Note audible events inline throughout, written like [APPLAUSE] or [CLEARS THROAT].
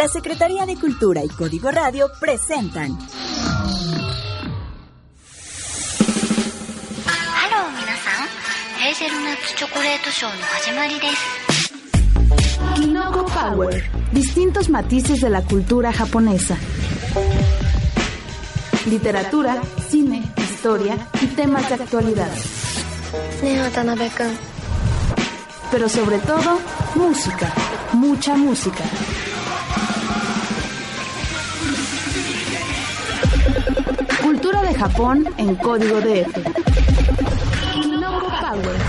La Secretaría de Cultura y Código Radio presentan. Kinoko Power. Distintos matices de la cultura japonesa. Literatura, cine, historia y temas de actualidad pero sobre todo música, mucha música. Cultura de Japón en código DF. Kinobu Power.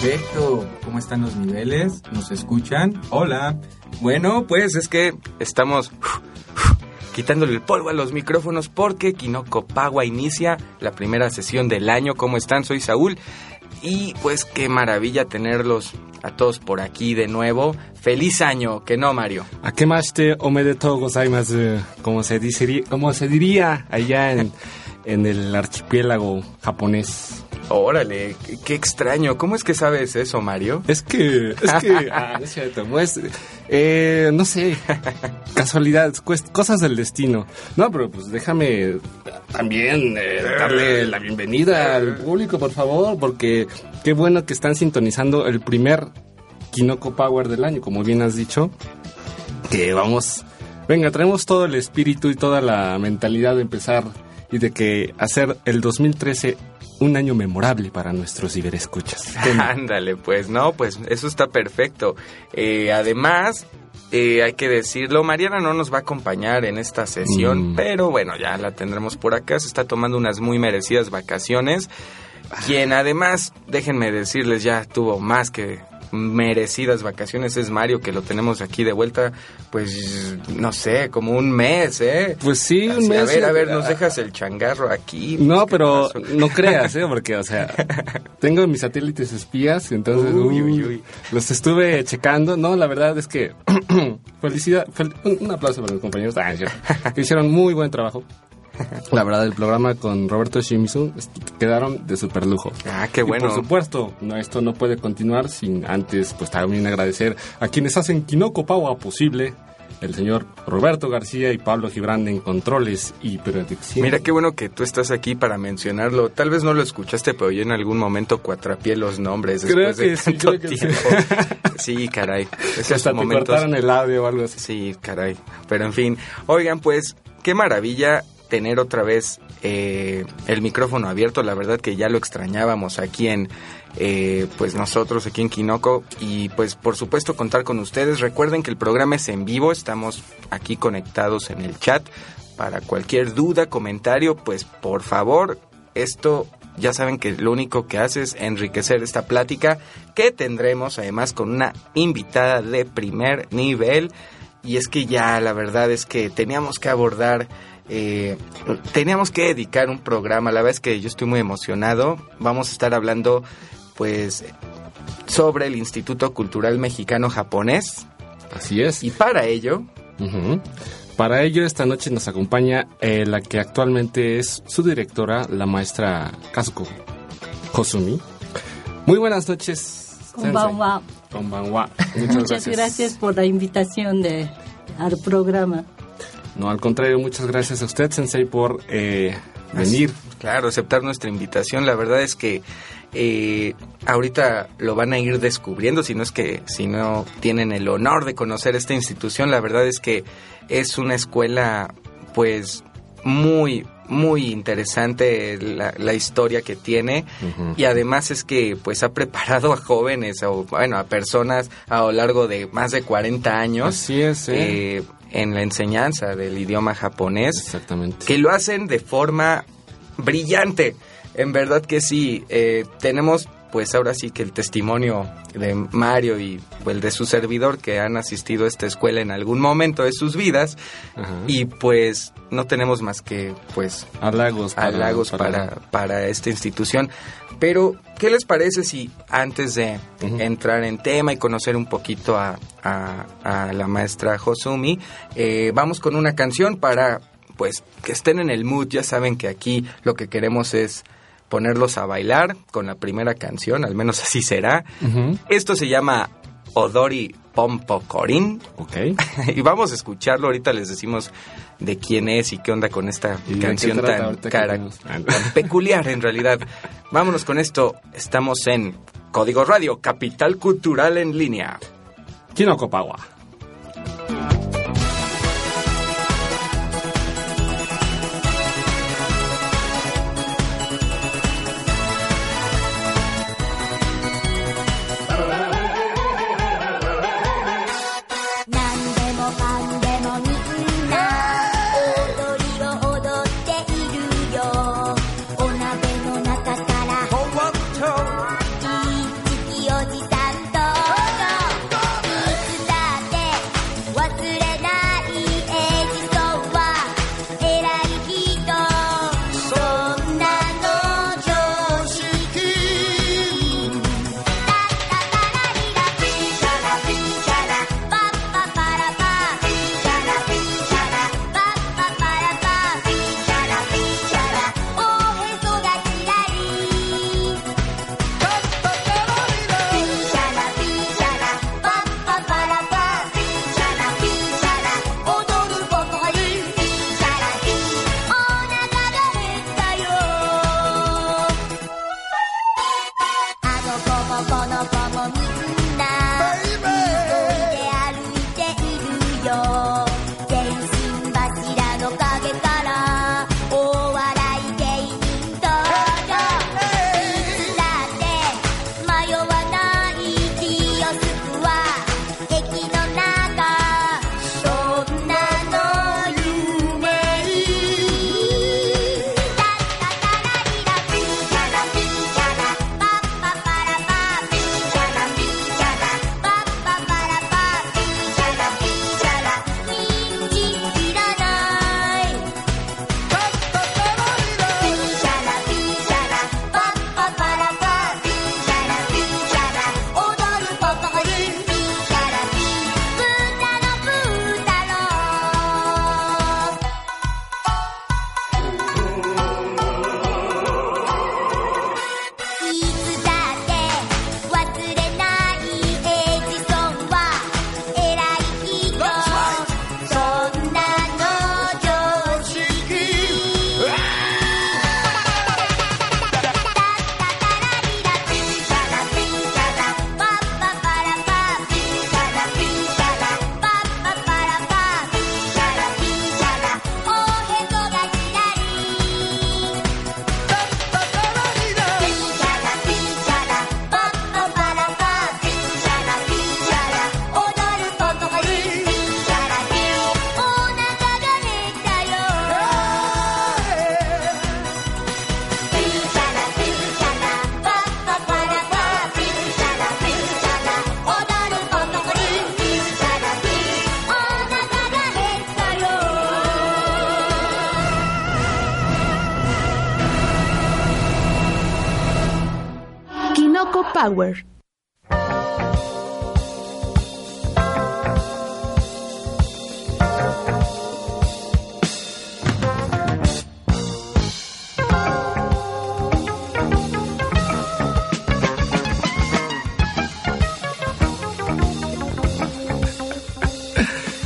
Perfecto. ¿Cómo están los niveles? ¿Nos escuchan? Hola. Bueno, pues es que estamos quitándole el polvo a los micrófonos porque Kinoko Pagua inicia la primera sesión del año. ¿Cómo están? Soy Saúl. Y pues qué maravilla tenerlos a todos por aquí de nuevo. Feliz año, que no, Mario. Akemashite omedetou gozaimasu, como se diría, como se diría allá en el archipiélago japonés. Órale, qué, extraño. ¿Cómo es que sabes eso, Mario? Es que, es que, [LAUGHS] ah, no es cierto, pues, eh, no sé, casualidades, cues- cosas del destino. No, pero pues déjame también eh, darle la bienvenida al público, por favor, porque qué bueno que están sintonizando el primer Kinoko Power del año, como bien has dicho, que vamos, venga, traemos todo el espíritu y toda la mentalidad de empezar y de que hacer el 2013 un año memorable para nuestros ciberescuchas. [LAUGHS] Ándale, pues no, pues eso está perfecto. Eh, además, eh, hay que decirlo, Mariana no nos va a acompañar en esta sesión, Mm. pero bueno, ya la tendremos por acá. Se está tomando unas muy merecidas vacaciones. Quien además, déjenme decirles, ya tuvo más que merecidas vacaciones es Mario, que lo tenemos aquí de vuelta, pues no sé, como un mes, ¿eh? Pues sí, un mes. A ver, a ver, nos dejas el changarro aquí. No, ¿Qué pero no creas, ¿eh? Porque, o sea, [LAUGHS] tengo mis satélites espías y entonces Uy, uy, uy, los estuve checando. No, la verdad es que [CLEARS THROAT] felicidad, fel- un, un aplauso para los compañeros ah, [LAUGHS] que hicieron muy buen trabajo. [LAUGHS] La verdad, el programa con Roberto Shimizu quedaron de super lujo. Ah, qué Y bueno. por supuesto, no, esto no puede continuar sin antes, pues también agradecer a quienes hacen Kinoko Paua posible. El señor Roberto García y Pablo Gibran en controles y producción. Mira qué bueno que tú estás aquí para mencionarlo. Tal vez no lo escuchaste, pero yo en algún momento cuatrapié los nombres Creo después de que sí, tanto creo que sí. tiempo. [LAUGHS] Sí, caray. Esos hasta te momentos. cortaron el audio o algo así. Sí, caray. Pero en fin. Oigan, pues, qué maravilla tener otra vez eh, el micrófono abierto. La verdad que ya lo extrañábamos aquí en, eh, pues nosotros aquí en Kinoko. Y pues por supuesto contar con ustedes. Recuerden que el programa es en vivo. Estamos aquí conectados en el chat. Para cualquier duda, comentario, pues por favor, esto ya saben que lo único que hace es enriquecer esta plática que tendremos además con una invitada de primer nivel. Y es que ya la verdad es que teníamos que abordar, eh, teníamos que dedicar un programa. La verdad es que yo estoy muy emocionado. Vamos a estar hablando pues sobre el Instituto Cultural Mexicano Japonés. Así es. Y para ello. Para ello, esta noche nos acompaña eh, la que actualmente es su directora, la maestra Kazuko Hosumi. Muy buenas noches. Konbanwa. Konbanwa. Muchas, [LAUGHS] Muchas gracias. por la invitación de, al programa. No, al contrario, muchas gracias a usted, Sensei, por eh, venir. Claro, aceptar nuestra invitación. La verdad es que eh, ahorita lo van a ir descubriendo, si no es que, si no tienen el honor de conocer esta institución, la verdad es que es una escuela, pues, muy, muy interesante la, la historia que tiene. Y además es que pues ha preparado a jóvenes o bueno a personas a lo largo de más de 40 años. Así es, ¿eh? Eh, en la enseñanza del idioma japonés. Exactamente. Que lo hacen de forma brillante. En verdad que sí. Eh, tenemos pues ahora sí que el testimonio de Mario y pues, el de su servidor que han asistido a esta escuela en algún momento de sus vidas y pues no tenemos más que pues halagos para, para esta institución pero, ¿qué les parece si antes de entrar en tema y conocer un poquito a, la maestra Josumi, eh, vamos con una canción para, pues, que estén en el mood? Ya saben que aquí lo que queremos es ponerlos a bailar con la primera canción, al menos así será. Esto se llama Odori Pompo Corín. Ok. [LAUGHS] y vamos a escucharlo. Ahorita les decimos de quién es y qué onda con esta canción tan, tan peculiar en realidad. Vámonos con esto. Estamos en Código Radio, Capital Cultural en Línea. Kino Copagua.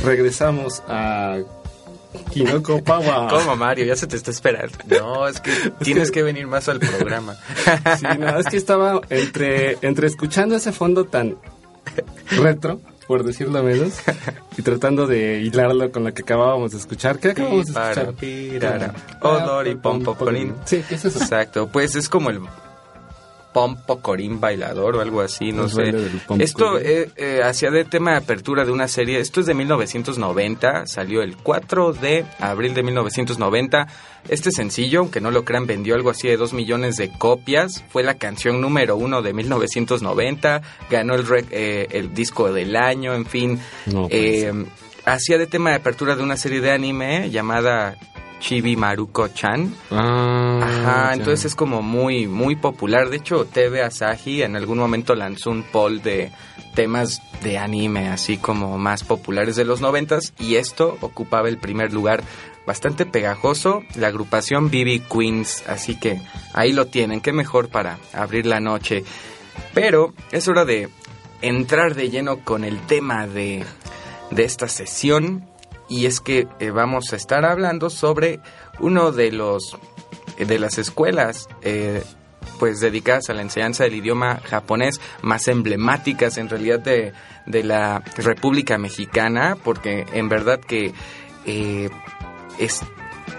Regresamos a ¿Cómo, Mario? Ya se te está esperando. No, es que tienes que venir más al programa. [LAUGHS] Sí, no, es que estaba entre, entre escuchando ese fondo tan retro, por decirlo menos, y tratando de hilarlo con lo que acabábamos de escuchar. ¿Qué acabamos de escuchar? Odor y pompocolín. Sí, ¿qué es eso? Exacto, pues es como el pompocorín bailador o algo así, no El sé. Esto eh, eh, hacía de tema de apertura de una serie, esto es de 1990, salió el 4 de abril de 1990. Este sencillo, aunque no lo crean, vendió algo así de 2 millones de copias, fue la canción número uno de 1990, ganó el, rec- eh, el disco del año, en fin. No, Eh, hacía de tema de apertura de una serie de anime llamada Chibi Maruko Chan. Ah, Ajá, ya. entonces es como muy, muy popular. De hecho, TV Asahi en algún momento lanzó un poll de temas de anime, así como más populares de los noventas, y esto ocupaba el primer lugar. Bastante pegajoso, la agrupación BB Queens, así que ahí lo tienen, qué mejor para abrir la noche. Pero es hora de entrar de lleno con el tema de, de esta sesión y es que eh, vamos a estar hablando sobre uno de los eh, de las escuelas eh, pues dedicadas a la enseñanza del idioma japonés más emblemáticas en realidad de, de la República Mexicana porque en verdad que eh, es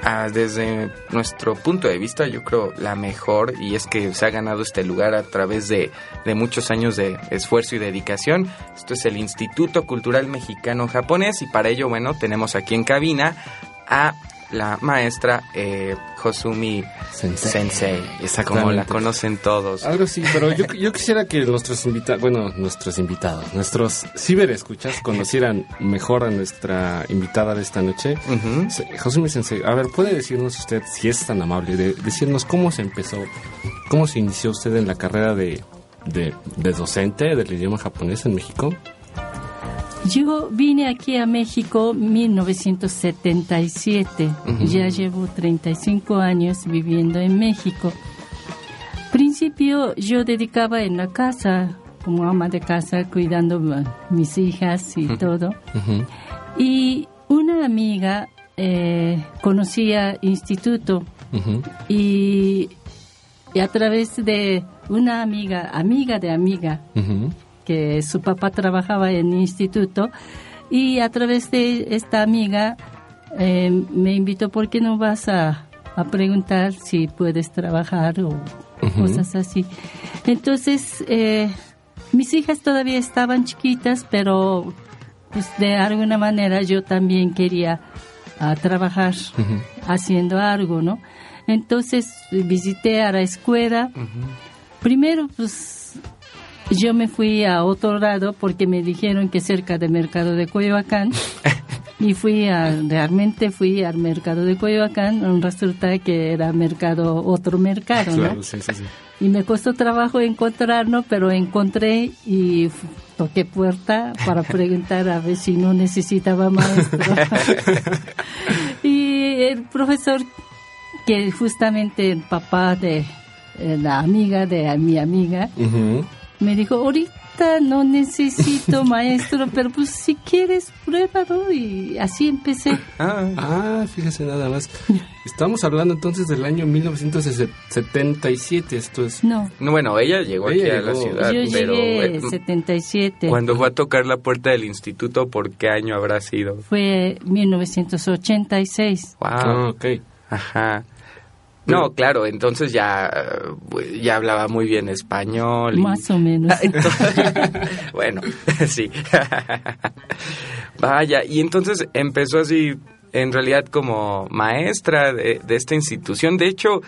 ah, desde nuestro punto de vista yo creo la mejor y es que se ha ganado este lugar a través de, de muchos años de esfuerzo y dedicación. Esto es el Instituto Cultural Mexicano Japonés y para ello, bueno, tenemos aquí en cabina a la maestra eh, Hosumi Sensei. Sensei, como la conocen todos. Algo sí, pero yo, [LAUGHS] yo quisiera que nuestros invitados, bueno, nuestros invitados, nuestros ciberescuchas conocieran mejor a nuestra invitada de esta noche. Ujú. Se- José Sensei, a ver, ¿puede decirnos usted, si es tan amable, de decirnos cómo se empezó, cómo se inició usted en la carrera de, de, de docente del idioma japonés en México? Yo vine aquí a México en 1977. Ya llevo 35 años viviendo en México. Principio yo dedicaba en la casa, como ama de casa, cuidando a mis hijas y todo. Y una amiga eh, conocía instituto y, y a través de una amiga, amiga de amiga. Que su papá trabajaba en instituto y a través de esta amiga eh, me invitó, ¿por qué no vas a, a preguntar si puedes trabajar o cosas así? Entonces, eh, mis hijas todavía estaban chiquitas, pero pues de alguna manera yo también quería ah, trabajar haciendo algo, ¿no? Entonces visité a la escuela. Primero, pues yo me fui a otro lado porque me dijeron que cerca del mercado de Coyoacán. [LAUGHS] y fui a, realmente fui al mercado de Coyoacán. Resulta que era mercado, otro mercado, ¿no? Claro, sí, sí, sí. Y me costó trabajo encontrarlo, pero encontré y toqué puerta para [LAUGHS] preguntar a ver si no necesitaba maestro. [LAUGHS] y el profesor, que justamente el papá de eh, la amiga de mi amiga. Me dijo, ahorita no necesito [LAUGHS] maestro, pero pues si quieres, pruébalo. Y así empecé. Ah, Ah, fíjese nada más. [LAUGHS] Estamos hablando entonces del año 1977, esto es... No, no, bueno, ella llegó aquí Ella a la llegó. ciudad, yo pero llegué eh, 77. cuando fue a tocar la puerta del instituto, ¿por qué año habrá sido? Fue 1986. Wow. Ah, ok. Ajá. No, claro, entonces ya, eh, ya hablaba muy bien español. y- Más o menos. Ah, [LAUGHS] bueno, [LAUGHS] sí. [LAUGHS] Vaya, y entonces empezó así, en realidad como maestra de, de esta institución. De hecho,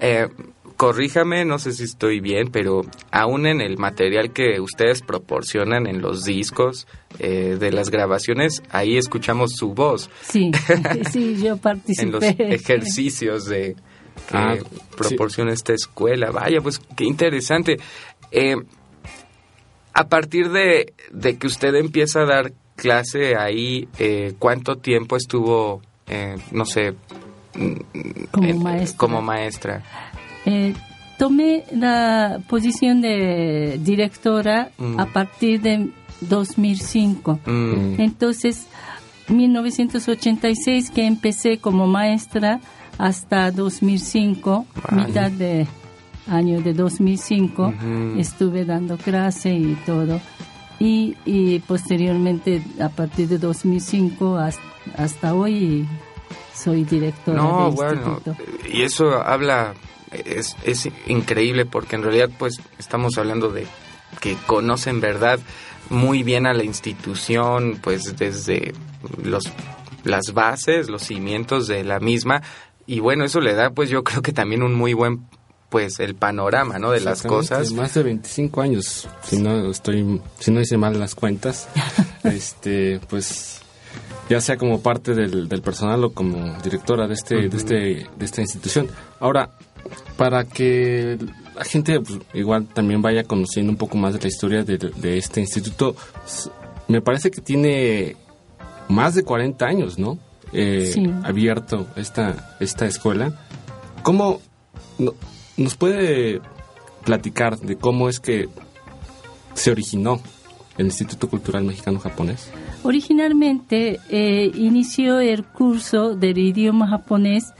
eh, corríjame, no sé si estoy bien, pero aún en el material que ustedes proporcionan en los discos eh, de las grabaciones, ahí escuchamos su voz Sí, sí, yo participé. en los ejercicios de que Ah, proporciona esta escuela. Vaya, pues qué interesante. Eh, a partir de, de que usted empieza a dar clase ahí, eh, ¿cuánto tiempo estuvo, eh, no sé, mm, Como en- maestra. como maestra? Eh, tomé la posición de directora Mm. a partir de 2005. Mm, Entonces, 1986 que empecé como maestra hasta 2005, Vale. mitad de año de 2005, Ujú. estuve dando clase y todo. Y, y posteriormente, a partir de 2005 hasta, hasta hoy, soy directora No, del bueno, instituto. y eso habla, es, es increíble porque en realidad pues estamos hablando de que conocen verdad muy bien a la institución, pues desde los las bases, los cimientos de la misma y bueno, eso le da pues yo creo que también un muy buen pues el panorama, ¿no? de las cosas. Más de 25 años, si no estoy, si no hice mal las cuentas, [LAUGHS] este, pues ya sea como parte del, del personal o como directora de este, de este, de esta institución. Ahora, para que la gente pues, igual también vaya conociendo un poco más de la historia de, de este instituto, me parece que tiene más de 40 años, ¿no? Eh, Sí. Abierto esta, esta escuela. ¿Cómo no- nos puede platicar de cómo es que se originó el Instituto Cultural Mexicano Japonés? Originalmente eh, inició el curso del idioma japonés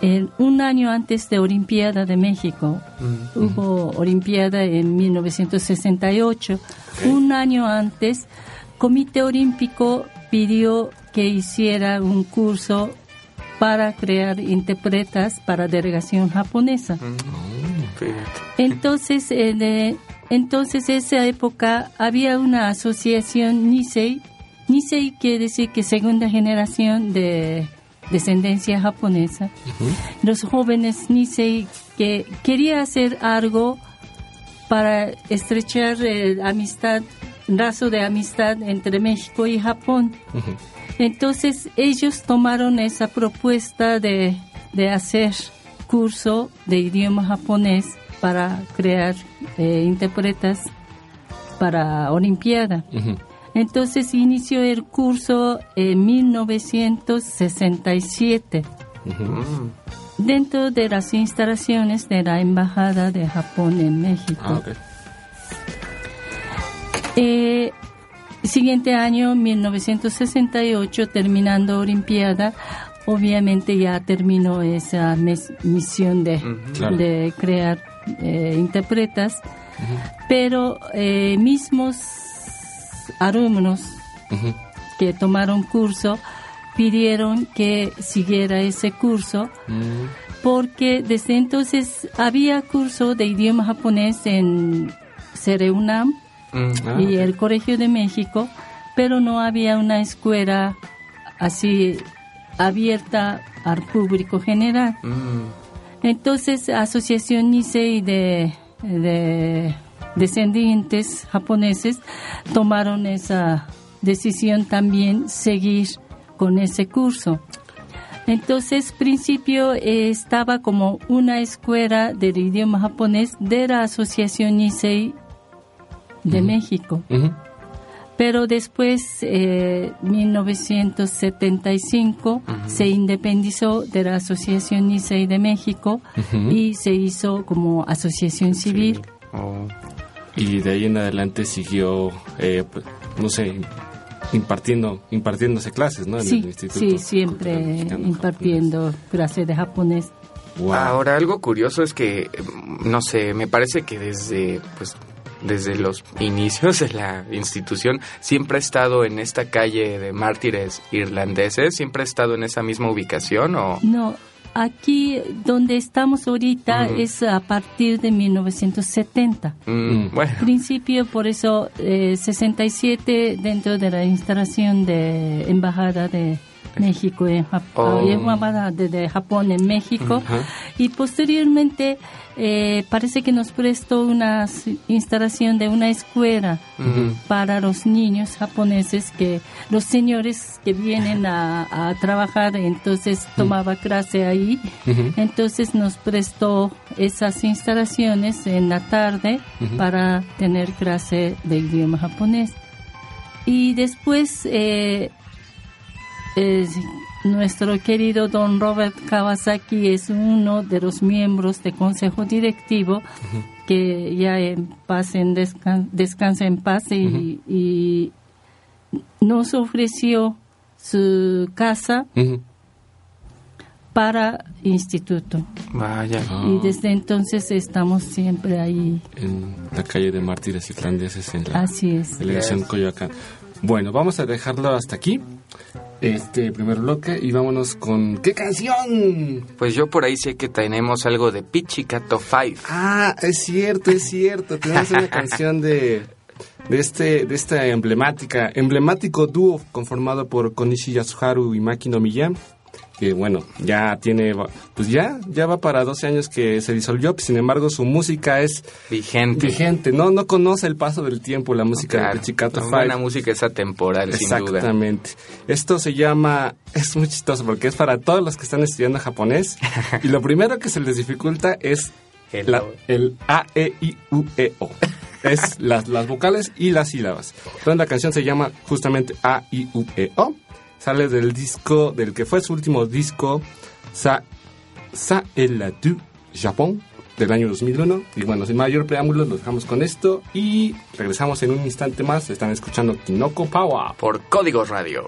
en un año antes de Olimpiada de México. Hubo Olimpiada en 1968. Un año antes, Comité Olímpico pidió que hiciera un curso para crear intérpretas para delegación japonesa. Fíjate. Entonces, en, eh, entonces esa época había una asociación Nisei. Nisei quiere decir que segunda generación de descendencia japonesa. Los jóvenes Nisei que quería hacer algo para estrechar eh, amistad, lazo de amistad entre México y Japón. Entonces ellos tomaron esa propuesta de, de hacer curso de idioma japonés para crear eh, intérpretes para Olimpiada. Entonces inició el curso en 1967 Mm. dentro de las instalaciones de la Embajada de Japón en México. Ah. Eh, siguiente año, 1968, terminando Olimpiada, obviamente ya terminó esa mes- misión de, Claro. de crear eh, interpretas, pero eh, mismos alumnos que tomaron curso pidieron que siguiera ese curso Mm, porque desde entonces había curso de idioma japonés en Cereunam Mm. ah, y el Colegio de México, pero no había una escuela así abierta al público general. Mm. Entonces, Asociación Nisei de, de descendientes japoneses tomaron esa decisión también seguir con ese curso. Entonces, principio eh, estaba como una escuela del idioma japonés de la Asociación Nisei de México. Ujú. Pero después, eh, 1975, se independizó de la Asociación Nisei de México y se hizo como asociación civil. Oh. Y de ahí en adelante siguió, eh, pues, no sé, impartiendo, impartiéndose clases, ¿no? En Sí, el Instituto sí, siempre Mexicano impartiendo clases de japonés. Wow. Ahora, algo curioso es que, mm, no sé, me parece que desde, pues, desde los inicios de la institución siempre ha estado en esta calle de mártires irlandeses, siempre ha estado en esa misma ubicación o... No, aquí donde estamos ahorita es a partir de 1970. Mm, Mm. Bueno, principio, por eso, eh, 67 dentro de la instalación de Embajada de México en Japón, Oh. De Japón en México. Y posteriormente eh, parece que nos prestó una instalación de una escuela para los niños japoneses que los señores que vienen a, a trabajar entonces tomaba clase ahí entonces nos prestó esas instalaciones en la tarde para tener clase de idioma japonés. Y después eh, eh, nuestro querido don Robert Kawasaki es uno de los miembros del consejo directivo que ya en paz en descan- descansa en paz y, y nos ofreció su casa Ujú. para instituto. Vaya. Ah. Y desde entonces estamos siempre ahí. En la calle de Mártires Irlandeses en la Así es. delegación Yes. Coyoacán. Bueno, vamos a dejarlo hasta aquí. Este primer bloque y vámonos con ¿qué canción? Pues yo por ahí sé que tenemos algo de Pichicato 5. Ah, es cierto, es cierto. Tenemos una [LAUGHS] canción de de este de esta emblemática emblemático dúo conformado por Konishi Yasuharu y Maki Nomiya que bueno, ya tiene pues ya ya va para 12 años que se disolvió, sin embargo su música es Vigente. vigente, no no conoce el paso del tiempo la música Claro, de Pichicato la Five. buena música es atemporal, sin duda. Exactamente. Esto se llama, [LAUGHS] es muy chistoso porque es para todos los que están estudiando japonés y lo primero que se les dificulta es la- el A, E, I, U, E, O. Es las, las vocales y las sílabas. Entonces la canción se llama justamente A, I, U, E, O. Sale del disco, del que fue su último disco, Sa, Sa el du Japón, del año 2001. Y bueno, sin mayor preámbulo, los dejamos con esto y regresamos en un instante más. Están escuchando Kinoko Power. Por Código Radio.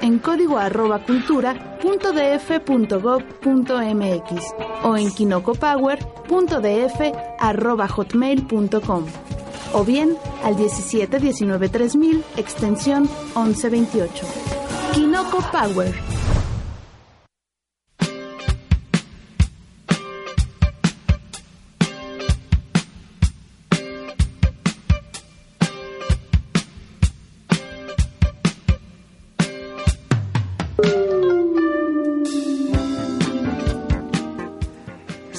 En código arroba cultura df gov mx o en Kinoko Power kinoko.df@hotmail.com o bien al 17 19 3000 extensión 1128. Kinoko Power.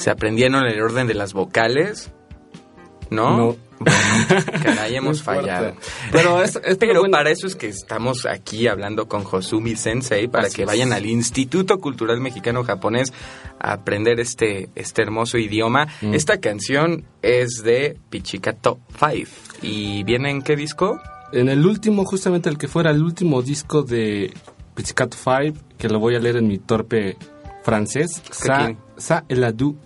¿Se aprendieron el orden de las vocales? ¿No? No. Bueno, caray, hemos [LAUGHS] fallado. Pero es- es- Pero bueno. para eso es que estamos aquí hablando con Hosumi Sensei, para Así que es. vayan al Instituto Cultural Mexicano Japonés a aprender este, este hermoso idioma. Mm. Esta canción es de Pichikato 5. ¿Y viene en qué disco? En el último, justamente el que fuera el último disco de Pizzicato 5, que lo voy a leer en mi torpe francés, Sa. Sa Eladu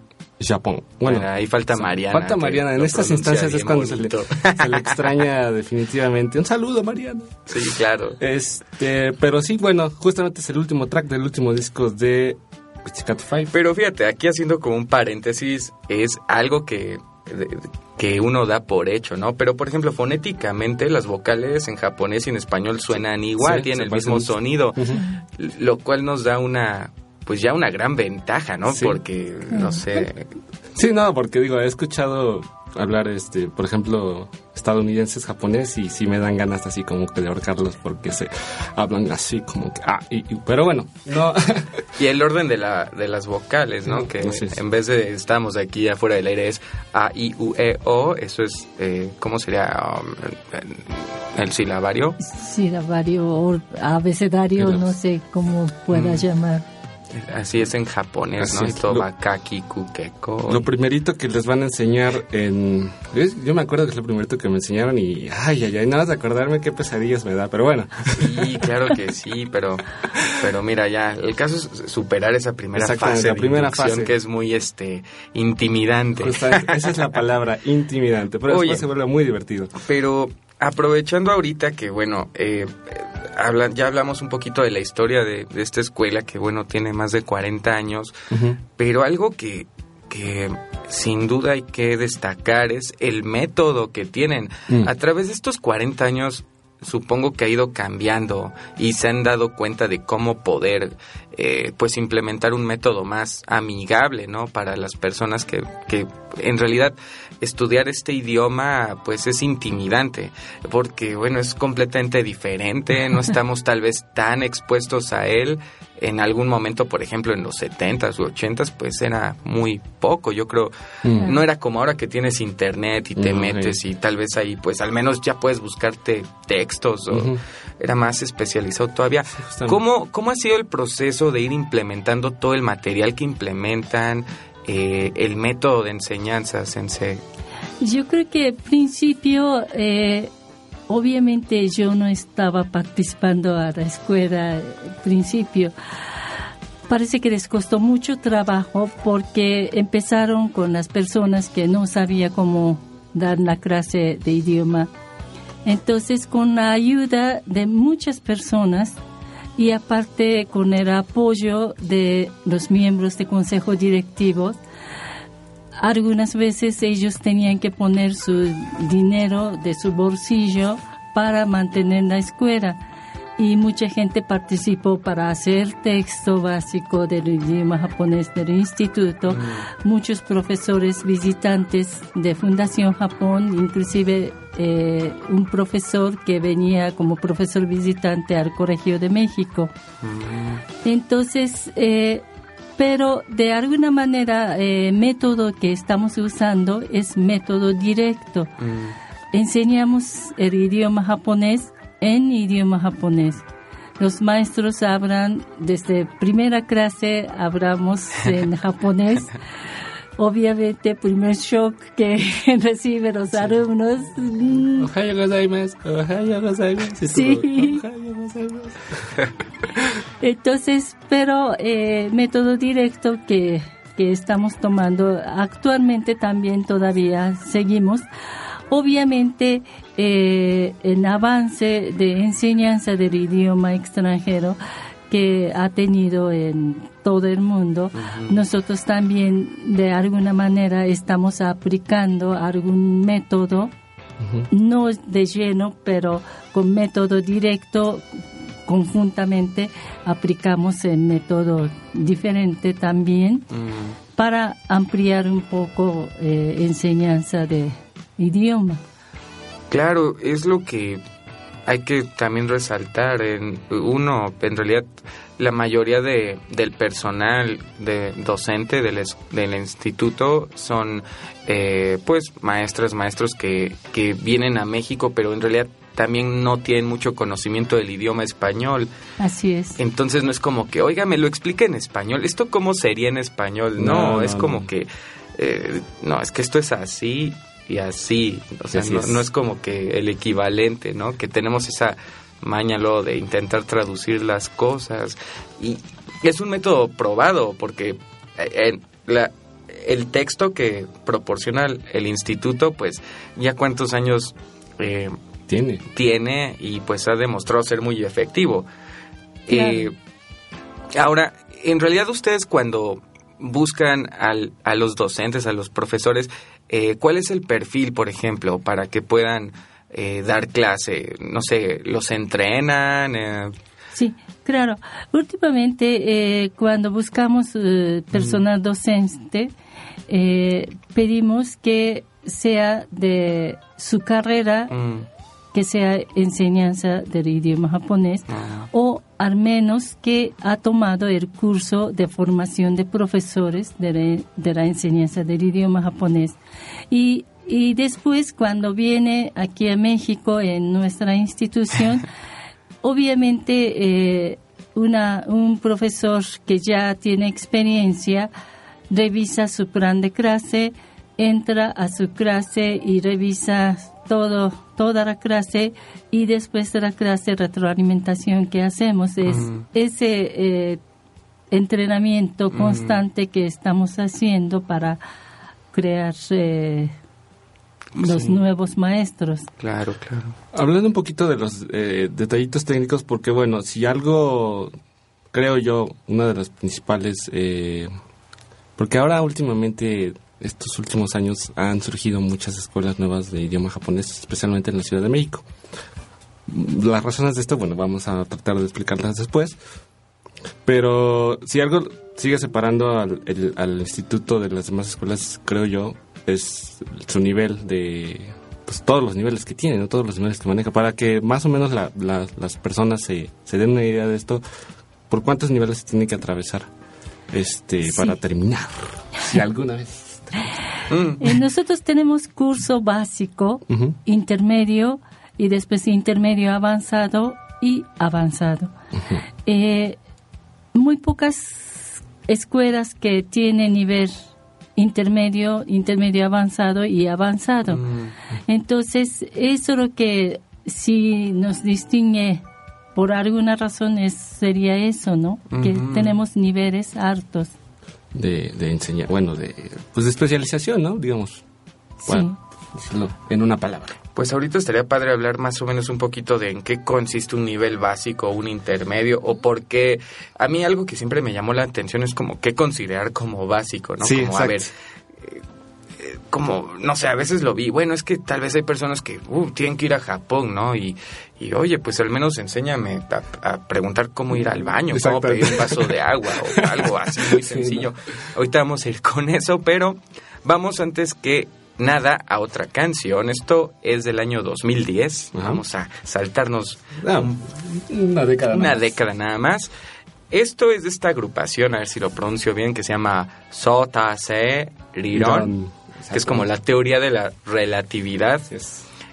Japón. Bueno, ahí falta Mariana. falta Mariana. En estas instancias es cuando se le, bonito. se le extraña [LAUGHS] definitivamente. Un saludo, Mariana. Sí, claro. Este, pero sí, bueno, justamente es el último track del último disco de Pizzicato 5. Pero fíjate, aquí haciendo como un paréntesis, es algo que, que uno da por hecho, ¿no? Pero, por ejemplo, fonéticamente las vocales en japonés y en español suenan igual, Sí, tienen el mismo sonido, lo cual nos da una, pues ya una gran ventaja, ¿no? Sí. Porque, no sé, [LAUGHS] Sí, no, porque digo, he escuchado hablar, este, por ejemplo, estadounidenses, japonés, y sí me dan ganas así como que de ahorcarlos porque se hablan así como que, ah, y, y- pero bueno, no, [LAUGHS] y el orden de, la, de las vocales, ¿no? Que en vez de estamos aquí afuera del aire es A, I, U, E, O, eso es, eh, ¿cómo sería? Um, el, el silabario. Silabario o abecedario, no sé cómo pueda Mm. llamar. Así es en japonés, Así ¿no? es. Y todo Lo- Bakaki, Kukeko. lo primerito que les van a enseñar en, yo, me acuerdo que es lo primerito que me enseñaron y, ay, ay, ay, nada más de acordarme qué pesadillas me da, pero bueno, Sí, claro que sí, pero, pero mira, ya, el caso es superar esa primera fase la de primera fase. que es muy, este, intimidante. Esa es la palabra, intimidante, pero Oye. después se vuelve muy divertido. Pero aprovechando ahorita que, bueno, eh, hablan- ya hablamos un poquito de la historia de, de esta escuela que, bueno, tiene más de 40 años, pero algo que, que sin duda hay que destacar es el método que tienen. Mm. A través de estos 40 años supongo que ha ido cambiando y se han dado cuenta de cómo poder eh, pues implementar un método más amigable no para las personas que, que en realidad estudiar este idioma pues es intimidante porque bueno es completamente diferente no [LAUGHS] estamos tal vez tan expuestos a él en algún momento por ejemplo en los 70s u 80s pues era muy poco yo creo Mm. no era como ahora que tienes internet y te Mm, metes sí. y tal vez ahí pues al menos ya puedes buscarte textos o era más especializado todavía. ¿Cómo, ¿Cómo ha sido el proceso de ir implementando todo el material que implementan, eh, el método de enseñanza, Sensei? Yo creo que al principio, eh, obviamente yo no estaba participando a la escuela al principio. Parece que les costó mucho trabajo porque empezaron con las personas que no sabía cómo dar la clase de idioma. Entonces, con la ayuda de muchas personas y aparte con el apoyo de los miembros de consejo directivo, algunas veces ellos tenían que poner su dinero de su bolsillo para mantener la escuela y mucha gente participó para hacer texto básico del idioma japonés del instituto. Muchos profesores visitantes de Fundación Japón, inclusive eh, un profesor que venía como profesor visitante al Colegio de México. Entonces, eh, pero de alguna manera el método que estamos usando es método directo. Enseñamos el idioma japonés en idioma japonés. Los maestros hablan desde primera clase, hablamos [LAUGHS] en japonés. Obviamente, primer shock que [LAUGHS] reciben los alumnos. mm, Ohayo gozaimasu, ohayo gozaimasu. Sí. [LAUGHS] Entonces, pero eh, método directo que, que estamos tomando actualmente también todavía seguimos. Obviamente, eh, el avance de enseñanza del idioma extranjero que ha tenido en todo el mundo, nosotros también de alguna manera estamos aplicando algún método, no de lleno, pero con método directo, conjuntamente aplicamos el método diferente también para ampliar un poco eh, enseñanza de idioma. Claro, es lo que hay que también resaltar. En uno, en realidad, la mayoría de, del personal de docente del, es- del instituto son, eh, pues, maestras, maestros que, que vienen a México, pero en realidad también no tienen mucho conocimiento del idioma español. Así es. Entonces no es como que, oiga, me lo explica en español. ¿Esto cómo sería en español? No, No, no, es como no. que, eh, no, es que esto es así y así. O sea, Así no, es. no es como que el equivalente, ¿no? Que tenemos esa maña luego de intentar traducir las cosas. Y es un método probado porque eh, en la, el texto que proporciona el, el instituto, pues ya cuántos años... eh, Tiene. tiene y pues ha demostrado ser muy efectivo. Claro. Eh, ahora, en realidad ustedes cuando buscan al- a los docentes, a los profesores, eh, ¿cuál es el perfil, por ejemplo, para que puedan eh, dar clase? No sé, ¿los entrenan? Eh, Sí, claro. Últimamente, eh, cuando buscamos eh, personal docente, eh, pedimos que sea de su carrera, mm, que sea enseñanza del idioma japonés, ah, o al menos que ha tomado el curso de formación de profesores de la, de la enseñanza del idioma japonés. Y, y después, cuando viene aquí a México en nuestra institución, [LAUGHS] obviamente eh, una, un profesor que ya tiene experiencia revisa su plan de clase, entra a su clase y revisa todo, toda la clase y después de la clase retroalimentación que hacemos es Ujú. ese eh, entrenamiento constante que estamos haciendo para crear eh, los Sí. nuevos maestros. claro, claro. Hablando un poquito de los eh, detallitos técnicos, porque bueno, si algo, creo yo, una de las principales, eh, porque ahora últimamente, estos últimos años, han surgido muchas escuelas nuevas de idioma japonés, especialmente en la Ciudad de México. Las razones de esto, bueno, vamos a tratar de explicarlas después. Pero si algo sigue separando al, el- al instituto de las demás escuelas, creo yo, es su nivel de... Pues todos los niveles que tiene, ¿no? todos los niveles que maneja, para que más o menos la- la- las personas se, se den una idea de esto, por cuántos niveles se tiene que atravesar este Sí. para terminar. Si alguna vez. Mm, Eh, nosotros tenemos curso básico, intermedio y después intermedio avanzado y avanzado. Eh, muy pocas escuelas que tienen nivel intermedio, intermedio avanzado y avanzado. mm, Entonces, eso lo que sí nos distingue por alguna razón es, sería eso, ¿no? Que tenemos niveles altos. de, de enseñar, bueno, de, pues de especialización, ¿no? Digamos. Sí. Bueno, en una palabra. Pues ahorita estaría padre hablar más o menos un poquito de en qué consiste un nivel básico, un intermedio, o por qué. A mí algo que siempre me llamó la atención es como qué considerar como básico, ¿no? Sí, como, a ver, eh, eh, como, no sé, a veces lo vi. Bueno, es que tal vez hay personas que uh, tienen que ir a Japón, ¿no? Y, y oye, pues al menos enséñame a, a preguntar cómo ir al baño, cómo pedir un vaso de agua o algo así muy [LAUGHS] Sí, sencillo. Ahorita vamos a ir con eso, pero vamos antes que nada a otra canción. Esto es del año 2010. Ajá. Vamos a saltarnos Ah, una década. una nada década nada más. Esto es de esta agrupación, a ver si lo pronuncio bien, que se llama Sotase Riron, que es como la teoría de la relatividad.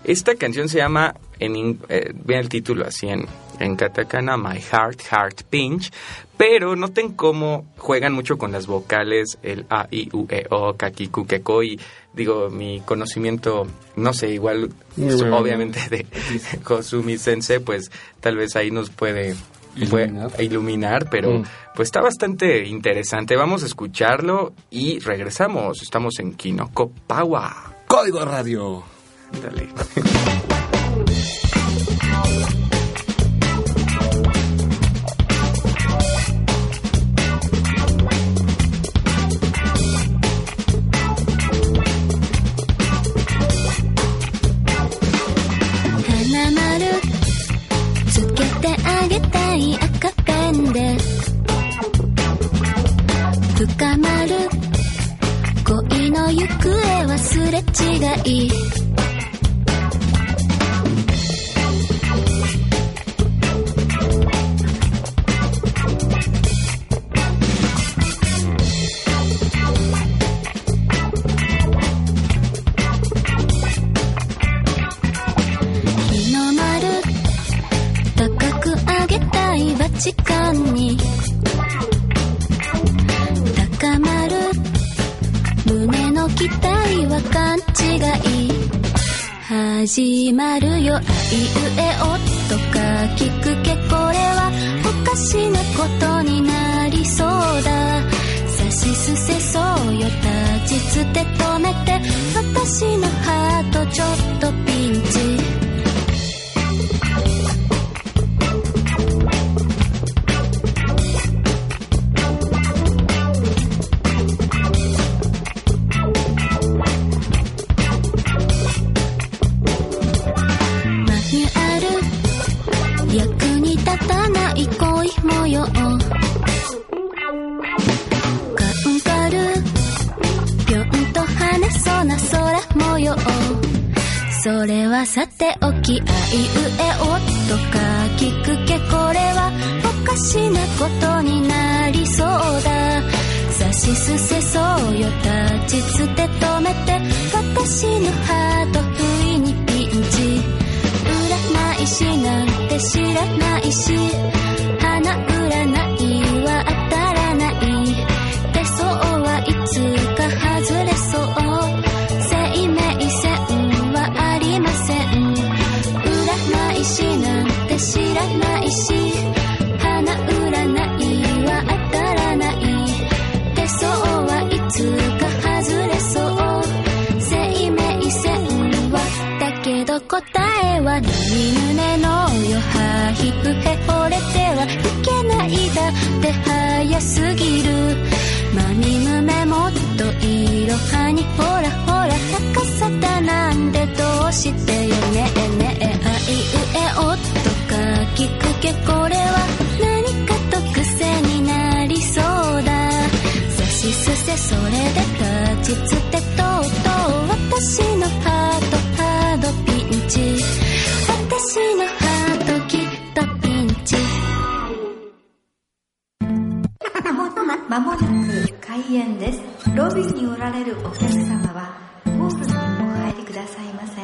Esta canción se llama, en, eh, el título así en, en katakana, My Heart, Heart Pinch, pero noten cómo juegan mucho con las vocales, el A, I, U, E, O, Kakiku, Keko, y digo, mi conocimiento, no sé, igual, bueno. obviamente de [LAUGHS] Kosumi Sensei, pues tal vez ahí nos puede puede Iluminar. iluminar, pero Mm. pues está bastante interesante. Vamos a escucharlo y regresamos. Estamos en Kinoko Power. Código Radio. Dale.「[LAUGHS] れ違い。まるよ。あいうえおとか聞くけこれはおかしなことになりそうだ。さしすせそうよ。立ちつて止めて私のハートちょっとさておきあいうえおとか聞くけこれはおかしなことになりそうだ。さしすせそうよ立ちつて止めて私のハート不意にピンチ。占い師なんて知らないしくへ惚れてはいけないだって早すぎる。まみむめもっといろはにほらほら高さだなんでどうしてよ。ねえねえあいうえおっとか聞くけこれは何かと癖になりそうだ。さしすせそれで立ちつてとうとう。私のハートハードピンチ。私の ロビーにおられるお客様はホームにお入りくださいませ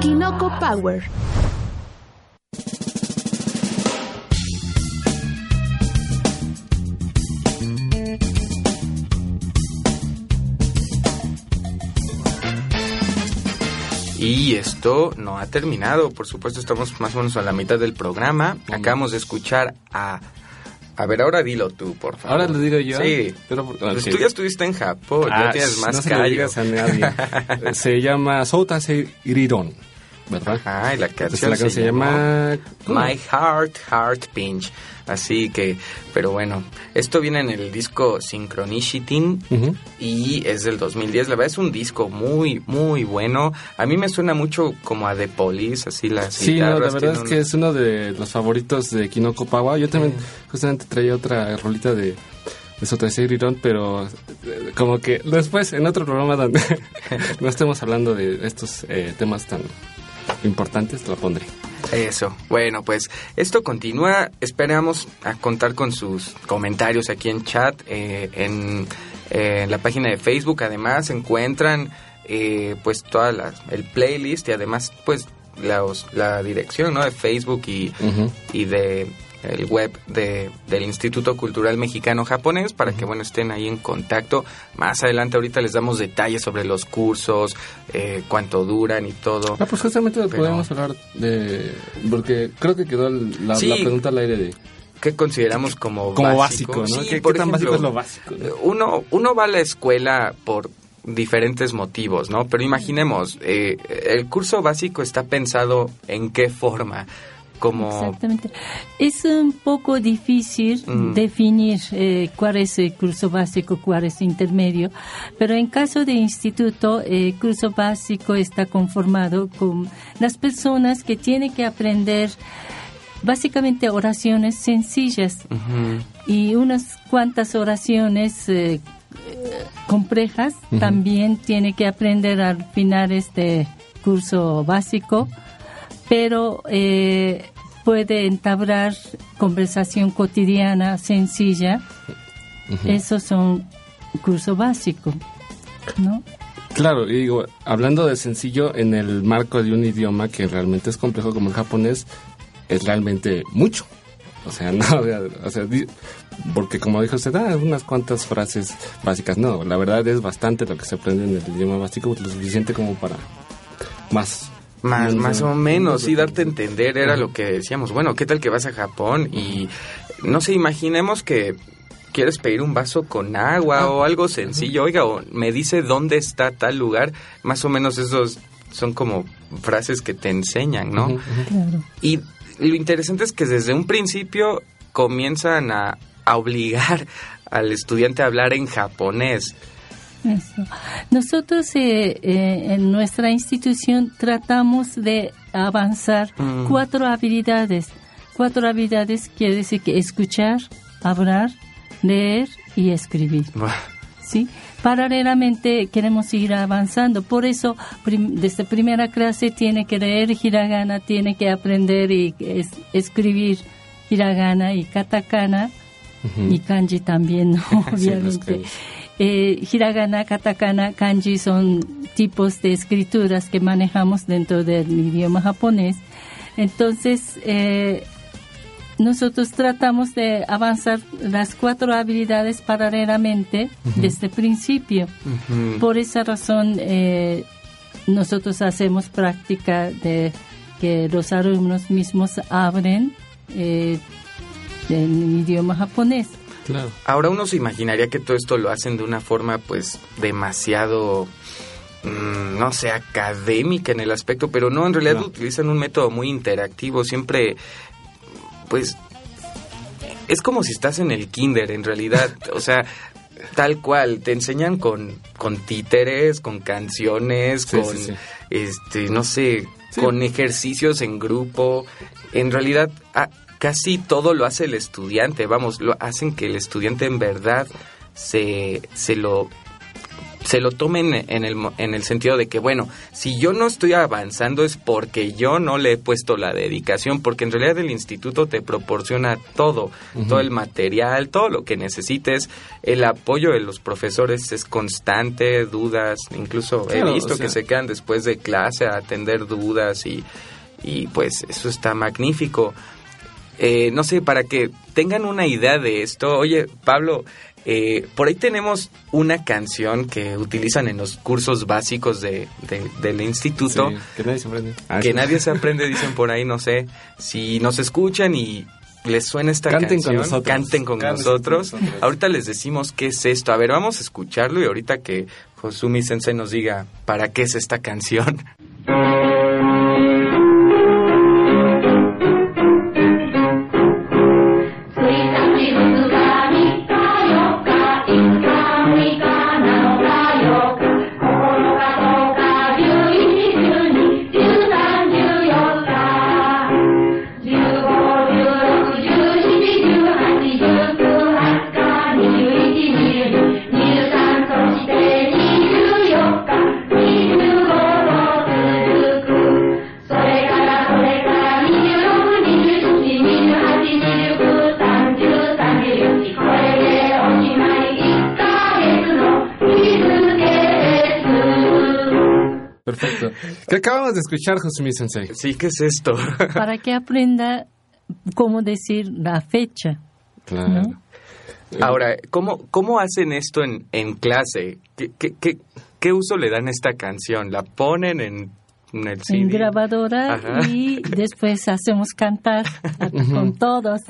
Kinoko Power. Y esto no ha terminado, por supuesto estamos más o menos a la mitad del programa. Acabamos de escuchar a... a ver, ahora dilo tú, por favor. Ahora lo digo yo. Sí. Pero, Pues tú ya estuviste en Japón, ya Ah, tienes más no se lo callo. a nadie. [LAUGHS] se llama Soutase Iriron, ¿verdad? Ay, la Entonces, canción, la canción se, llama... My Heart, Heart Pinch. Así que, pero bueno, esto viene en el disco Synchronicity Ujú. y es del 2010. La verdad es un disco muy, muy bueno. A mí me suena mucho como a The Police, así las Sí, no, la verdad es que es uno de los favoritos de Kinoko Pawa. Yo también justamente traía otra rolita de, de Iriron, pero eh, como que después en otro programa donde [LAUGHS] no estemos hablando de estos eh, temas tan importantes, lo pondré. Eso. Bueno, pues esto continúa. Esperamos a contar con sus comentarios aquí en chat, eh, en, eh, en la página de Facebook. Además, encuentran eh, pues toda la, el playlist y además pues los- la dirección ¿no? de Facebook y, y de el web de, del Instituto Cultural Mexicano Japonés para que bueno estén ahí en contacto más adelante ahorita les damos detalles sobre los cursos eh, cuánto duran y todo Ah, pues justamente Pero- podemos hablar de... Porque creo que quedó la, Sí. la pregunta al aire de... ¿Qué consideramos como, Como básico, ¿no? Sí, ¿Qué, por qué tan ejemplo, básico es lo básico? no? Uno, uno va a la escuela por diferentes motivos, ¿no? Pero imaginemos, eh, el curso básico está pensado en qué forma, como... Exactamente. Es un poco difícil Mm. definir eh, cuál es el curso básico, cuál es intermedio, pero en caso de instituto, el curso básico está conformado con las personas que tienen que aprender básicamente oraciones sencillas y unas cuantas oraciones eh, complejas también tiene que aprender al final este curso básico, pero eh, puede entablar conversación cotidiana sencilla. Ujú. Esos son curso básico, ¿no? Claro, y digo, hablando de sencillo en el marco de un idioma que realmente es complejo como el japonés, es realmente mucho. O sea, [LAUGHS] no, o sea, porque como dijo usted, ah, unas cuantas frases básicas. No, la verdad es bastante lo que se aprende en el idioma básico, lo suficiente como para más Más, más o menos, no, sí, darte a entender era lo que decíamos. Bueno, ¿qué tal que vas a Japón? Y no sé, imaginemos que quieres pedir un vaso con agua Ah. o algo sencillo. Oiga, o me dice dónde está tal lugar. Más o menos esos son como frases que te enseñan, ¿no? Claro. Y lo interesante es que desde un principio comienzan a, a obligar al estudiante a hablar en japonés. Eso. Nosotros eh, eh, en nuestra institución tratamos de avanzar Mm. cuatro habilidades. Cuatro habilidades quiere decir que escuchar, hablar, leer y escribir. ¿sí? Paralelamente queremos ir avanzando. Por eso, prim- desde primera clase tiene que leer hiragana, tiene que aprender y es- escribir hiragana y katakana y kanji también, ¿no? [LAUGHS] Obviamente. Eh, hiragana, katakana, kanji son tipos de escrituras que manejamos dentro del idioma japonés. Entonces, eh, nosotros tratamos de avanzar las cuatro habilidades paralelamente desde el principio. Por esa razón, eh, nosotros hacemos práctica de que los alumnos mismos hablen eh, en idioma japonés. Claro. Ahora uno se imaginaría que todo esto lo hacen de una forma pues demasiado, mm, no sé, académica en el aspecto, pero no, en realidad No. utilizan un método muy interactivo, siempre pues es como si estás en el kinder en realidad, [LAUGHS] o sea, tal cual, te enseñan con, con títeres, con canciones, Sí, con, sí, sí. este, no sé, con ejercicios en grupo. En realidad, ah, casi todo lo hace el estudiante, vamos, lo hacen que el estudiante en verdad se, se lo se lo tomen en el, en el sentido de que, bueno, si yo no estoy avanzando es porque yo no le he puesto la dedicación, porque en realidad el instituto te proporciona todo, todo el material, todo lo que necesites, el apoyo de los profesores es constante, dudas, incluso Claro, he visto o sea- que se quedan después de clase a atender dudas y, y pues eso está magnífico. Eh, no sé, para que tengan una idea de esto, oye, Pablo, eh, por ahí tenemos una canción que utilizan en los cursos básicos de, de- del instituto, Sí, que nadie se aprende. Ah, que sí. nadie se aprende, [LAUGHS] dicen por ahí, no sé, si nos escuchan y les suena esta Canten con canción, nosotros. canten con Canten con nosotros. Ahorita les decimos qué es esto. A ver, vamos a escucharlo y ahorita que Josumi Sensei nos diga para qué es esta canción.「[LAUGHS] escuchar, Josumi Sensei? Sí, ¿qué es esto? [LAUGHS] para que aprenda cómo decir la fecha. Claro. ¿No? Ahora, ¿cómo, cómo hacen esto en, en clase? ¿Qué, qué, qué, qué uso le dan a esta canción? ¿La ponen en, en en grabadora Ajá. y después hacemos cantar a- con todos.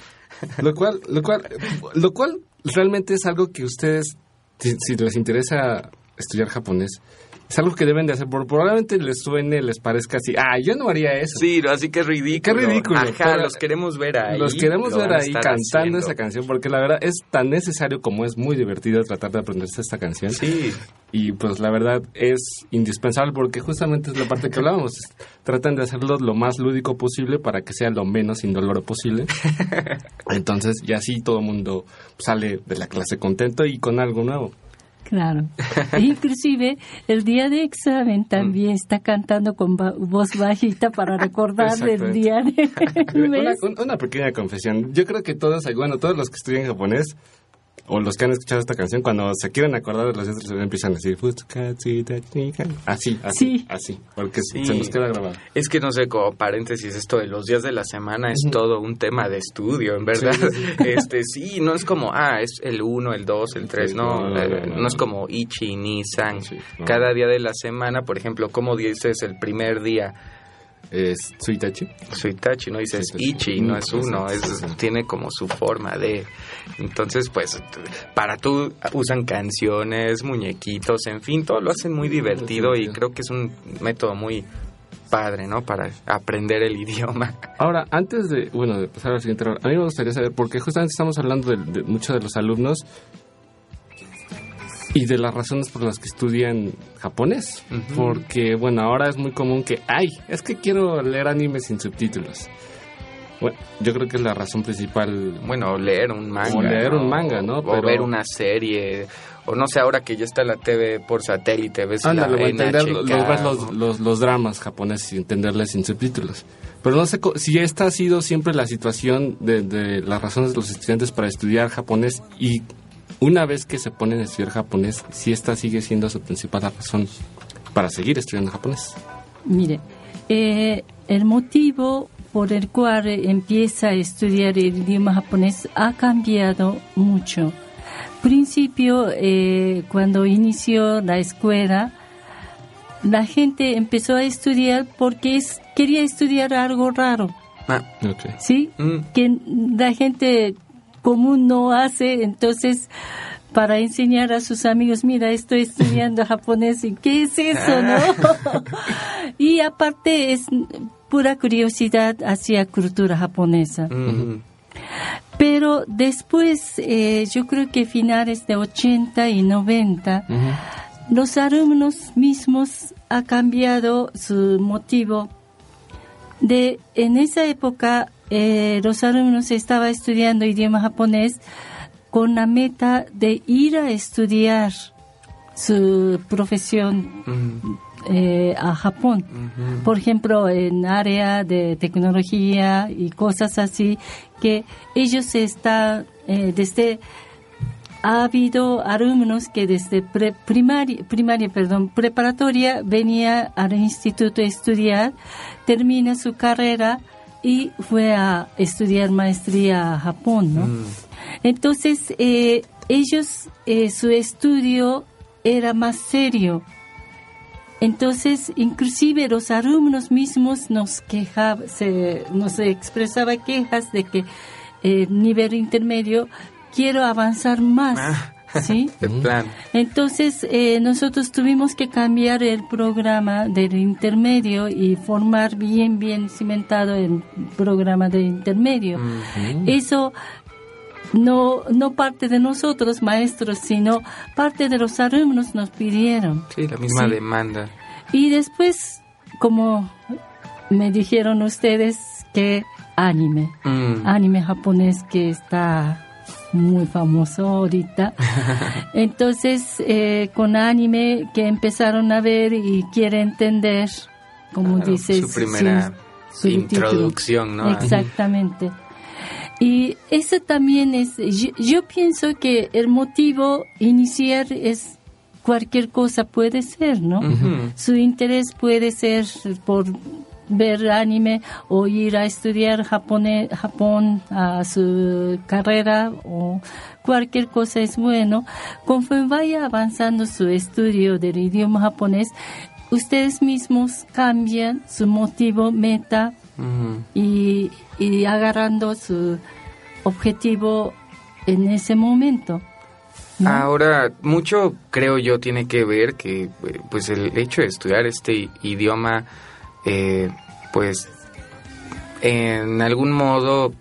Lo cual, lo cual, lo cual realmente es algo que ustedes, si, si les interesa estudiar japonés, es algo que deben de hacer. Por- Probablemente les suene, les parezca así. Ah, yo no haría eso. Sí, así que es ridículo. Qué ridículo, Ajá, pero- los queremos ver ahí. Los queremos ver ahí cantando haciendo. esa canción porque la verdad es tan necesario como es muy divertido tratar de aprenderse esta canción. Sí, Y pues la verdad es indispensable porque justamente es la parte que hablábamos. Tratan de hacerlo lo más lúdico posible para que sea lo menos indoloro posible. [LAUGHS] Entonces, y así todo el mundo sale de la clase contento y con algo nuevo. Claro. E inclusive el día de examen también está cantando con voz bajita para recordar el día de [LAUGHS] Una, una pequeña confesión. Yo creo que todos, bueno, todos los que estudian japonés o los que han escuchado esta canción, cuando se quieren acordar de las letras, empiezan a decir. Así, así, Sí. así. Porque Sí. se nos queda grabado. es que no sé, como paréntesis, esto de los días de la semana es todo un tema de estudio, en verdad. Sí, sí, [LAUGHS] Este, sí, no es como, ah, es el 1, el 2, el 3, no, No, no, no, no, no es como Ichi ni San. Sí, no. Cada día de la semana, por ejemplo, como dices el primer día, es Suitachi. Suitachi, no dices Suitachi. Ichi, no es uno, es, tiene como su forma de... Entonces, pues, para tú usan canciones, muñequitos, en fin, todo lo hacen muy divertido y creo que es un método muy padre, ¿no? Para aprender el [LAUGHS] idioma. Ahora, antes de, bueno, de pasar al siguiente a mí me gustaría saber, porque justamente estamos hablando de, de muchos de los alumnos y de las razones por las que estudian japonés. Porque, bueno, ahora es muy común que, ay, es que quiero leer anime sin subtítulos. Bueno, yo creo que es la razón principal. Bueno, leer un manga. O leer un manga, ¿no? O Pero- ver una serie. O no sé, ahora que ya está la TV por satélite, ves Ándale, la entender los, los, los, los dramas japoneses y entenderles sin subtítulos. Pero no sé si esta ha sido siempre la situación de, de las razones de los estudiantes para estudiar japonés y una vez que se ponen a estudiar japonés, si esta sigue siendo su principal razón para seguir estudiando japonés. Mire, eh, el motivo por el cual empieza a estudiar el idioma japonés ha cambiado mucho. Principio, eh, cuando inició la escuela, la gente empezó a estudiar porque es- quería estudiar algo raro, Ah, ¿sí? mm, que la gente común no hace, entonces para enseñar a sus amigos, mira, estoy estudiando [LAUGHS] japonés y qué es eso, [LAUGHS] ¿no? y aparte es pura curiosidad hacia cultura japonesa. Pero después, eh, yo creo que finales de 80 y 90, los alumnos mismos ha cambiado su motivo. De en esa época, eh, los alumnos estaban estudiando idioma japonés con la meta de ir a estudiar su profesión eh, a Japón. Por ejemplo, en área de tecnología y cosas así, que ellos están eh, desde ha habido alumnos que desde pre- primaria, primaria, perdón, preparatoria venía al instituto a estudiar, termina su carrera y fue a estudiar maestría a Japón, ¿no? Mm, Entonces, eh, ellos, eh, su estudio era más serio. Entonces, inclusive los alumnos mismos nos quejaban, se, nos expresaba quejas de que eh, nivel intermedio quiero avanzar más, ¿sí? [LAUGHS] de plan. Entonces, eh, nosotros tuvimos que cambiar el programa del intermedio y formar bien, bien cimentado el programa del intermedio. Eso no, no parte de nosotros, maestros, sino parte de los alumnos nos pidieron. Sí, la misma Sí. demanda. Y después, como me dijeron ustedes, que anime, Mm. anime japonés que está muy famoso ahorita. [LAUGHS] Entonces, eh, con anime que empezaron a ver y quiere entender, como Claro, dices, su primera introducción, ¿no? Exactamente. Y eso también es, yo, yo pienso que el motivo inicial es cualquier cosa puede ser, ¿no? Su interés puede ser por ver anime o ir a estudiar japone- Japón a su carrera o cualquier cosa es bueno. Conforme vaya avanzando su estudio del idioma japonés, ustedes mismos cambian su motivo, meta y, y agarrando su objetivo en ese momento. ¿no? Ahora, mucho creo yo tiene que ver que pues el hecho de estudiar este idioma, eh, pues en algún modo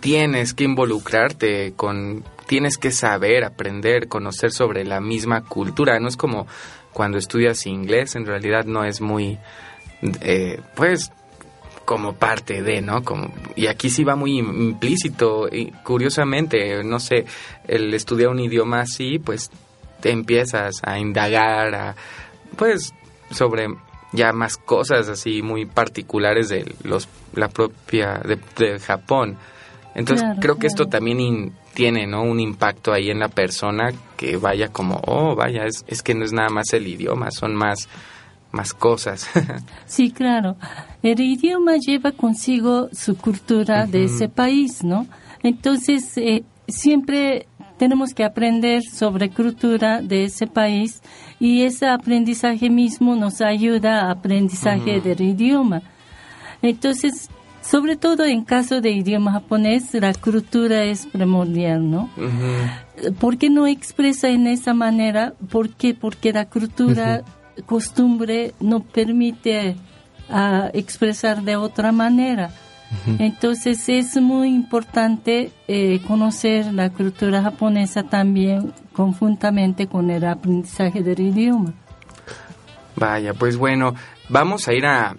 tienes que involucrarte con, tienes que saber, aprender, conocer sobre la misma cultura. No es como cuando estudias inglés, en realidad no es muy, eh, pues como parte de, ¿no? Como, y aquí sí va muy implícito, y curiosamente, no sé, el estudiar un idioma así, pues te empiezas a indagar, a, pues, sobre ya más cosas así muy particulares de los la propia de, de Japón. Entonces Claro, creo que esto también in- tiene no un impacto ahí en la persona que vaya como oh vaya es, es que no es nada más el idioma son más más cosas [LAUGHS] Sí, claro. El idioma lleva consigo su cultura de ese país, ¿no? Entonces, eh, siempre tenemos que aprender sobre cultura de ese país y ese aprendizaje mismo nos ayuda a aprendizaje Ujú. del idioma. Entonces, sobre todo en caso de idioma japonés, la cultura es primordial, ¿no? ¿Por qué no expresa en esa manera? ¿Por qué? Porque la cultura, costumbre, no permite ah, expresar de otra manera. Entonces es muy importante eh, conocer la cultura japonesa también conjuntamente con el aprendizaje del idioma. Vaya, pues bueno, vamos a ir a,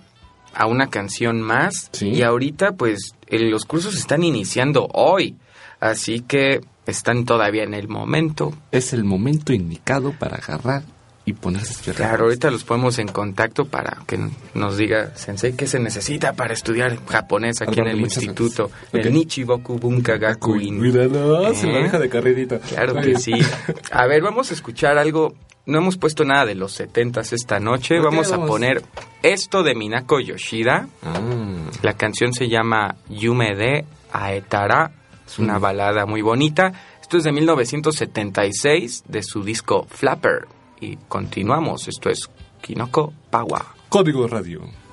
a una canción más. Y ahorita, pues, el- los cursos están iniciando hoy. Así que están todavía en el momento. Es el momento indicado para agarrar y ponerse a estudiar. Claro, ahorita los ponemos en contacto para que nos diga Sensei qué se necesita para estudiar japonés aquí en el instituto. gracias. El Ok. Nichiboku Bunka Gakuin. Míralo, se ¿Eh? lo deja de carrerita. Claro que sí. A ver, vamos a escuchar algo. No hemos puesto nada de los setentas esta noche. Vamos a poner esto de Minako Yoshida. Ah. La canción se llama Yume de Aetara. Es una Mm. balada muy bonita. Esto es de 1976 de su disco Flapper. Y continuamos. Esto es Kinoko Pawa. Código Radio.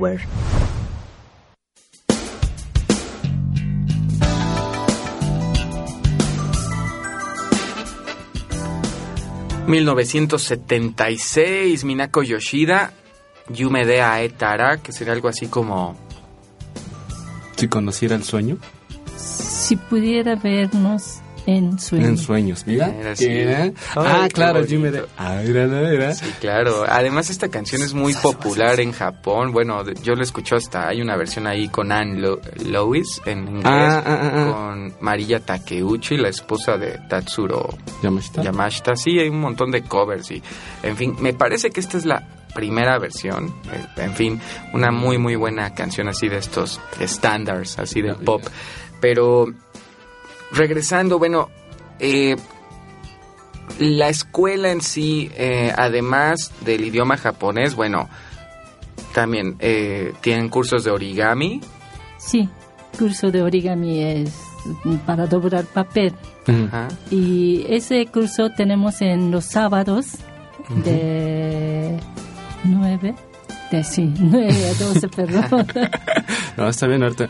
Kinoko Power. ...1976... Minako Yoshida... Yume de Aetara... Que sería algo así como... Si conociera el sueño. Si pudiera vernos en sueños. En sueños, mira. Era así. Ah, Ay, qué claro. Jimmy de... Ah, era, era, era. Sí, claro. Además, esta canción es muy popular en Japón. Bueno, yo la escucho hasta... Hay una versión ahí con Anne Lo- Lois en inglés. Ah, ah, ah, ah. Con Mariya Takeuchi, la esposa de Tatsuro Yamashita. Yamashita. Sí, hay un montón de covers y, en fin, me parece que esta es la primera versión. Eh, En fin, una muy, muy buena canción así de estos estándares, así de pop. Pero, regresando, bueno, eh, la escuela en sí, eh, además del idioma japonés, bueno, también eh, tienen cursos de origami. Sí, curso de origami es para doblar papel. Ajá. Y ese curso tenemos en los sábados de 9, de, sí, 9 a 12, [LAUGHS] perdón. No, está bien, ahorita.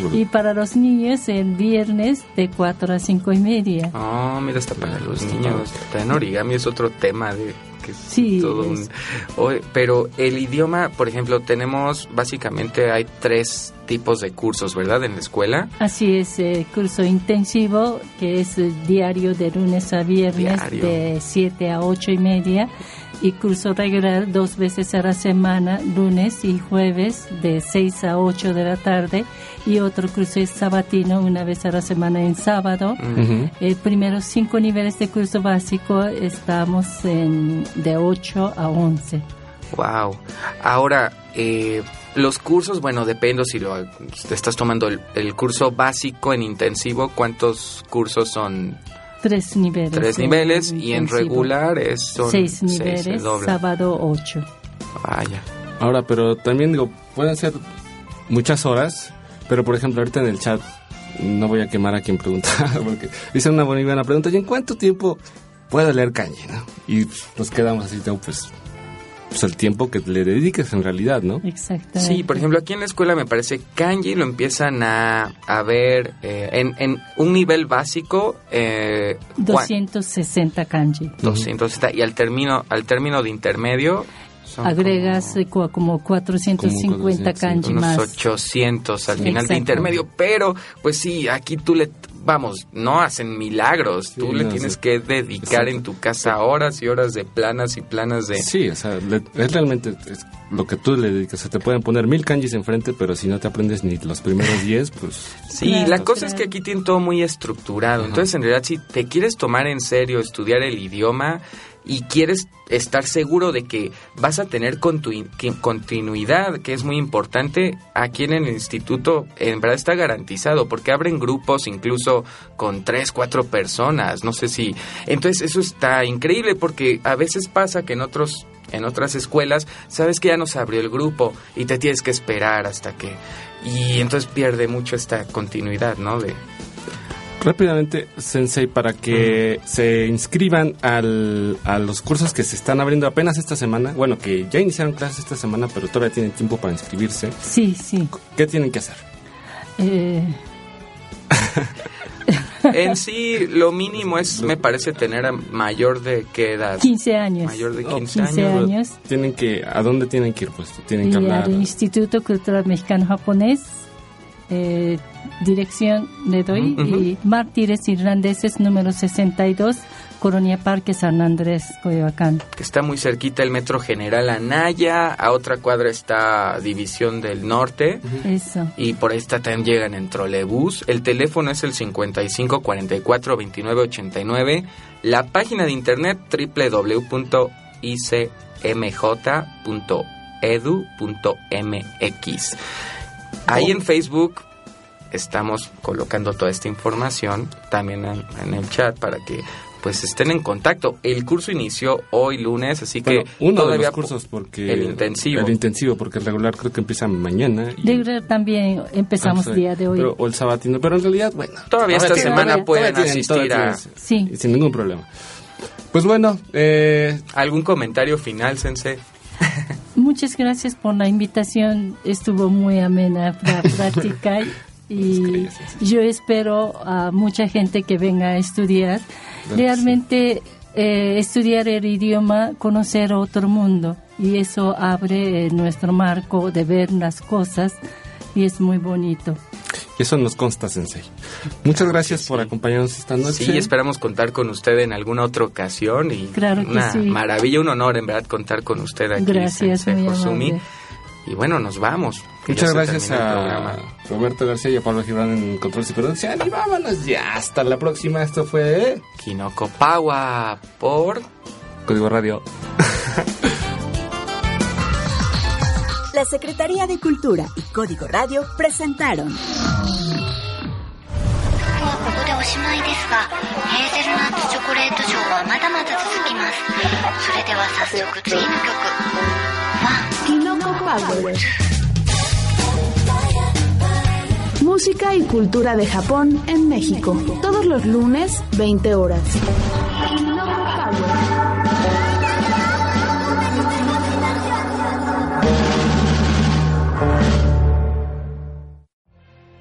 No y para los niños el viernes de 4 a 5 y media. Oh, mira, está para los niños. En origami es otro tema de que es Sí, todo es- un... Oye, pero el idioma, por ejemplo, tenemos básicamente hay tres tipos de cursos, ¿verdad? En la escuela. Así es, eh, curso intensivo que es eh, diario de lunes a viernes Diario. de 7 a 8 y media y curso regular dos veces a la semana, lunes y jueves de 6 a 8 de la tarde y otro curso es sabatino una vez a la semana en sábado. El primeros cinco niveles de curso básico estamos en de 8 a 11. Wow. Ahora, eh, los cursos, bueno, depende si lo te estás tomando el, el curso básico en intensivo, ¿cuántos cursos son? Tres niveles. Tres niveles y en regular es, son Seis niveles, sábado 8. Vaya. Ahora, pero también digo, pueden ser muchas horas, pero por ejemplo, ahorita en el chat no voy a quemar a quien pregunta, [LAUGHS] porque dice una buena pregunta, ¿y en cuánto tiempo puedo leer kanji? no? Y nos quedamos así, pues, pues el tiempo que le dediques en realidad, ¿no? Exactamente. Sí, por ejemplo, aquí en la escuela me parece kanji lo empiezan a, a ver eh, en, en un nivel básico. Eh, cua- 260 kanji. 260 y al término al término de intermedio son Agregas cu- como 450 kanji unos más. 800 al final de intermedio, pero pues sí, aquí tú le vamos, no hacen milagros, tú le no, tienes sí. que dedicar en tu casa horas y horas de planas y planas de Sí, o sea, le- es realmente es lo que tú le dedicas. Se te pueden poner mil kanjis enfrente, pero si no te aprendes ni los primeros [LAUGHS] diez, pues... Sí, Claro, la cosa es que aquí tienen todo muy estructurado. Entonces, en realidad, si te quieres tomar en serio estudiar el idioma y quieres estar seguro de que vas a tener continuidad, que es muy importante, aquí en el instituto en verdad está garantizado, porque abren grupos incluso con tres, cuatro personas, no sé si... Entonces, eso está increíble porque a veces pasa que en otros... En otras escuelas, sabes que ya nos abrió el grupo y te tienes que esperar hasta que y entonces pierde mucho esta continuidad, ¿no? De Rápidamente, Sensei, para que se inscriban al, a los cursos que se están abriendo apenas esta semana, bueno, que ya iniciaron clases esta semana, pero todavía tienen tiempo para inscribirse, Sí, sí. ¿qué tienen que hacer? Eh, en sí lo mínimo es me parece tener a mayor de qué edad? 15 años. Mayor de 15, 15 años. años. Tienen que, ¿a dónde tienen que ir? Pues tienen que hablar. al Instituto Cultural Mexicano Japonés, eh, dirección le doy, y Mártires Irlandeses número 62, Colonia Parque San Andrés, Coyoacán. que está muy cerquita el Metro General Anaya, a otra cuadra está División del Norte. Eso. Y por ahí está, también llegan en trolebús. El teléfono es el 55 44 29 89. La página de internet www.icmj.edu.mx. Ahí en Facebook estamos colocando toda esta información también en, en el chat para que pues estén en contacto. El curso inició hoy lunes, así que Bueno, uno de todavía los cursos porque el intensivo. el intensivo porque el regular creo que empieza mañana y- De- también empezamos Ah, sí. día de hoy. Pero- o el sabatino, pero en realidad, bueno. Todavía esta tienen- semana pueden todavía tienen- asistir todavía a- tienen- Sí. Sin ningún problema. Pues bueno, eh, ¿Algún comentario final, Sensei? [LAUGHS] Muchas gracias por la invitación. Estuvo muy amena la [LAUGHS] práctica y yo espero a mucha gente que venga a estudiar. Realmente eh, estudiar el idioma, conocer otro mundo y eso abre eh, nuestro marco de ver las cosas y es muy bonito. Eso nos consta, Sensei. Muchas gracias por acompañarnos esta noche. Sí, esperamos contar con usted en alguna otra ocasión y Claro que una sí. maravilla, un honor en verdad contar con usted aquí, Gracias, Sensei amable. Y bueno, nos vamos. Muchas gracias a. Roberto García y a Pablo Gibran en Control y Producción. Y vámonos ya. Hasta la próxima. Esto fue Kinoko Pawa por Código Radio. [LAUGHS] Secretaría de Cultura y Código Radio presentaron. Música y cultura de Japón en México. Todos los lunes, 20 horas.